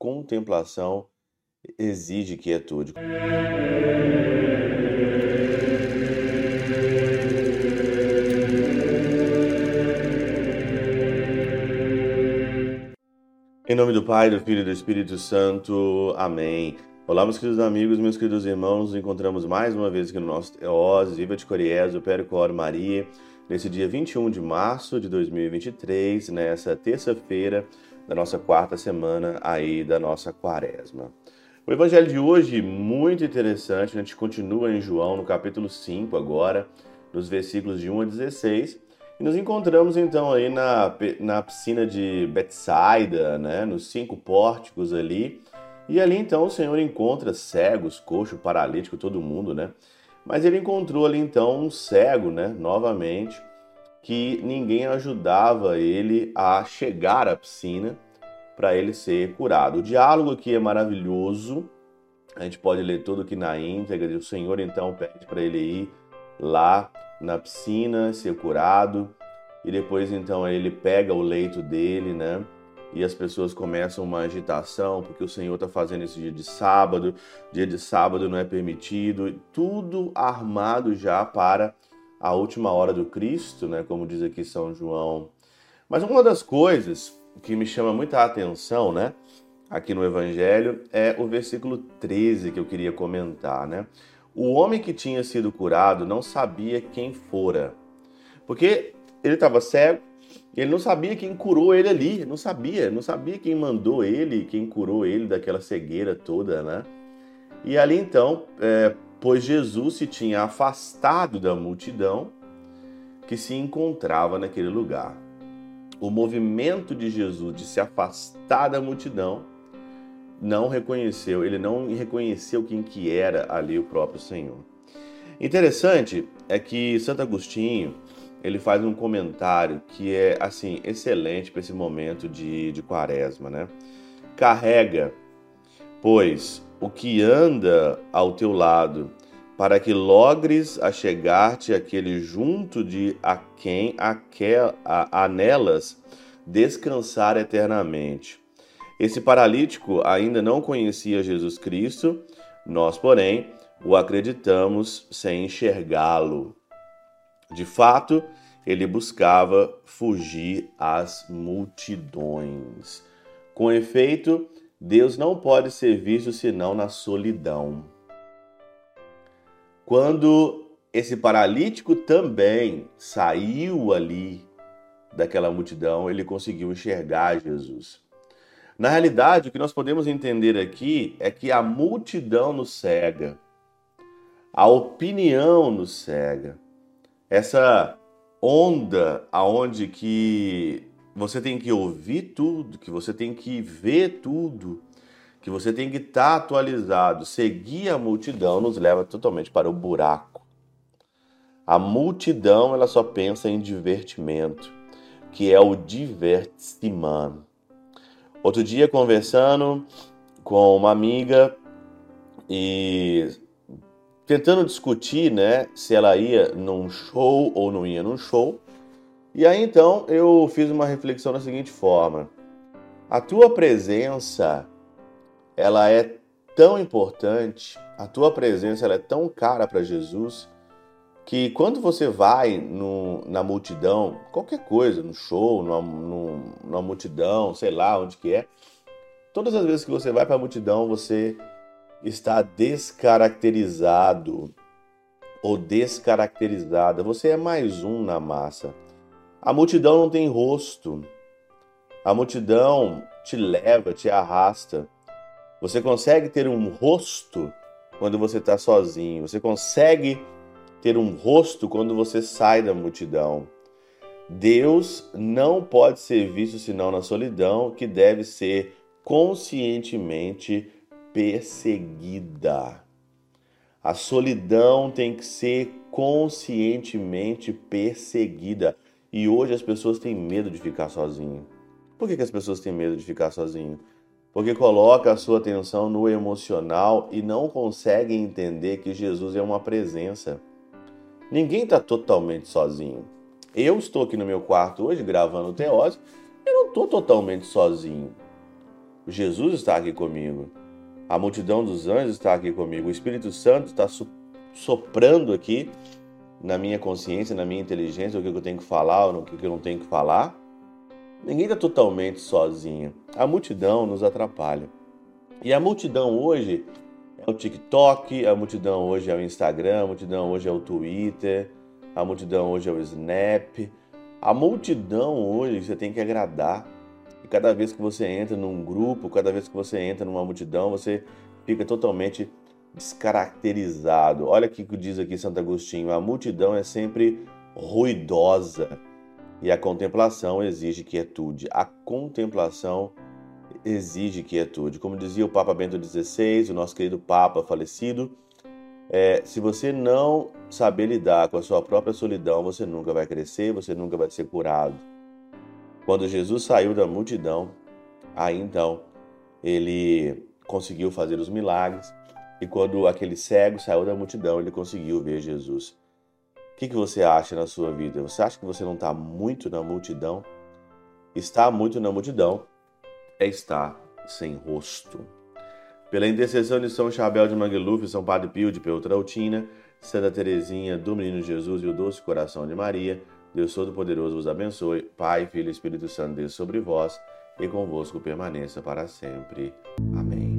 contemplação exige quietude. Em nome do Pai, do Filho e do Espírito Santo. Amém. Olá, meus queridos amigos, meus queridos irmãos. Nos encontramos mais uma vez aqui no nosso Teós, Viva de Coriés, o Percor Maria, nesse dia 21 de março de 2023, nessa terça-feira da nossa quarta semana aí da nossa quaresma. O evangelho de hoje, muito interessante, a gente continua em João, no capítulo 5 agora, nos versículos de 1 a 16, e nos encontramos então aí na, na piscina de Betsaida, né, nos cinco pórticos ali, e ali então o Senhor encontra cegos, coxo, paralítico, todo mundo, né? Mas ele encontrou ali então um cego, né, novamente, que ninguém ajudava ele a chegar à piscina para ele ser curado. O diálogo aqui é maravilhoso. A gente pode ler tudo aqui na íntegra. O Senhor então pede para ele ir lá na piscina, ser curado. E depois então ele pega o leito dele, né? E as pessoas começam uma agitação porque o Senhor está fazendo esse dia de sábado. Dia de sábado não é permitido. Tudo armado já para a última hora do Cristo, né? Como diz aqui São João. Mas uma das coisas que me chama muita atenção, né? Aqui no Evangelho é o versículo 13 que eu queria comentar, né? O homem que tinha sido curado não sabia quem fora, porque ele estava cego, ele não sabia quem curou ele ali, não sabia, não sabia quem mandou ele, quem curou ele daquela cegueira toda, né? E ali então, é, pois Jesus se tinha afastado da multidão que se encontrava naquele lugar o movimento de Jesus de se afastar da multidão não reconheceu, ele não reconheceu quem que era ali o próprio Senhor. Interessante é que Santo Agostinho ele faz um comentário que é assim excelente para esse momento de, de quaresma, né? Carrega, pois, o que anda ao teu lado para que logres a chegar-te aquele junto de a quem aquel, a, anelas descansar eternamente. Esse paralítico ainda não conhecia Jesus Cristo, nós, porém, o acreditamos sem enxergá-lo. De fato, ele buscava fugir às multidões. Com efeito, Deus não pode ser visto senão na solidão. Quando esse paralítico também saiu ali daquela multidão, ele conseguiu enxergar Jesus. Na realidade, o que nós podemos entender aqui é que a multidão nos cega, a opinião nos cega. Essa onda aonde que você tem que ouvir tudo, que você tem que ver tudo, que você tem que estar tá atualizado. Seguir a multidão nos leva totalmente para o buraco. A multidão ela só pensa em divertimento, que é o divertimento. Outro dia conversando com uma amiga e tentando discutir, né, se ela ia num show ou não ia num show. E aí então eu fiz uma reflexão da seguinte forma: a tua presença ela é tão importante, a tua presença ela é tão cara para Jesus, que quando você vai no, na multidão, qualquer coisa, no show, numa, numa multidão, sei lá onde que é, todas as vezes que você vai para a multidão, você está descaracterizado ou descaracterizada. Você é mais um na massa. A multidão não tem rosto. A multidão te leva, te arrasta. Você consegue ter um rosto quando você está sozinho. Você consegue ter um rosto quando você sai da multidão. Deus não pode ser visto senão na solidão, que deve ser conscientemente perseguida. A solidão tem que ser conscientemente perseguida. E hoje as pessoas têm medo de ficar sozinho. Por que, que as pessoas têm medo de ficar sozinho? porque coloca a sua atenção no emocional e não consegue entender que Jesus é uma presença. Ninguém está totalmente sozinho. Eu estou aqui no meu quarto hoje gravando o Teose, eu não estou totalmente sozinho. Jesus está aqui comigo. A multidão dos anjos está aqui comigo. O Espírito Santo está soprando aqui na minha consciência, na minha inteligência, o que eu tenho que falar ou o que eu não tenho que falar. Ninguém está totalmente sozinho. A multidão nos atrapalha. E a multidão hoje é o TikTok, a multidão hoje é o Instagram, a multidão hoje é o Twitter, a multidão hoje é o Snap. A multidão hoje você tem que agradar. E cada vez que você entra num grupo, cada vez que você entra numa multidão, você fica totalmente descaracterizado. Olha o que diz aqui Santo Agostinho: a multidão é sempre ruidosa e a contemplação exige quietude. A contemplação exige quietude. Como dizia o Papa Bento XVI, o nosso querido Papa falecido, é, se você não saber lidar com a sua própria solidão, você nunca vai crescer, você nunca vai ser curado. Quando Jesus saiu da multidão, aí então ele conseguiu fazer os milagres, e quando aquele cego saiu da multidão, ele conseguiu ver Jesus. O que, que você acha na sua vida? Você acha que você não está muito na multidão? Estar muito na multidão é estar sem rosto. Pela intercessão de São Chabel de Mangluf, São Padre Pio de Peltrautina, Santa Teresinha do Menino Jesus e o Doce Coração de Maria, Deus Todo-Poderoso vos abençoe. Pai, Filho e Espírito Santo, Deus sobre vós e convosco permaneça para sempre. Amém.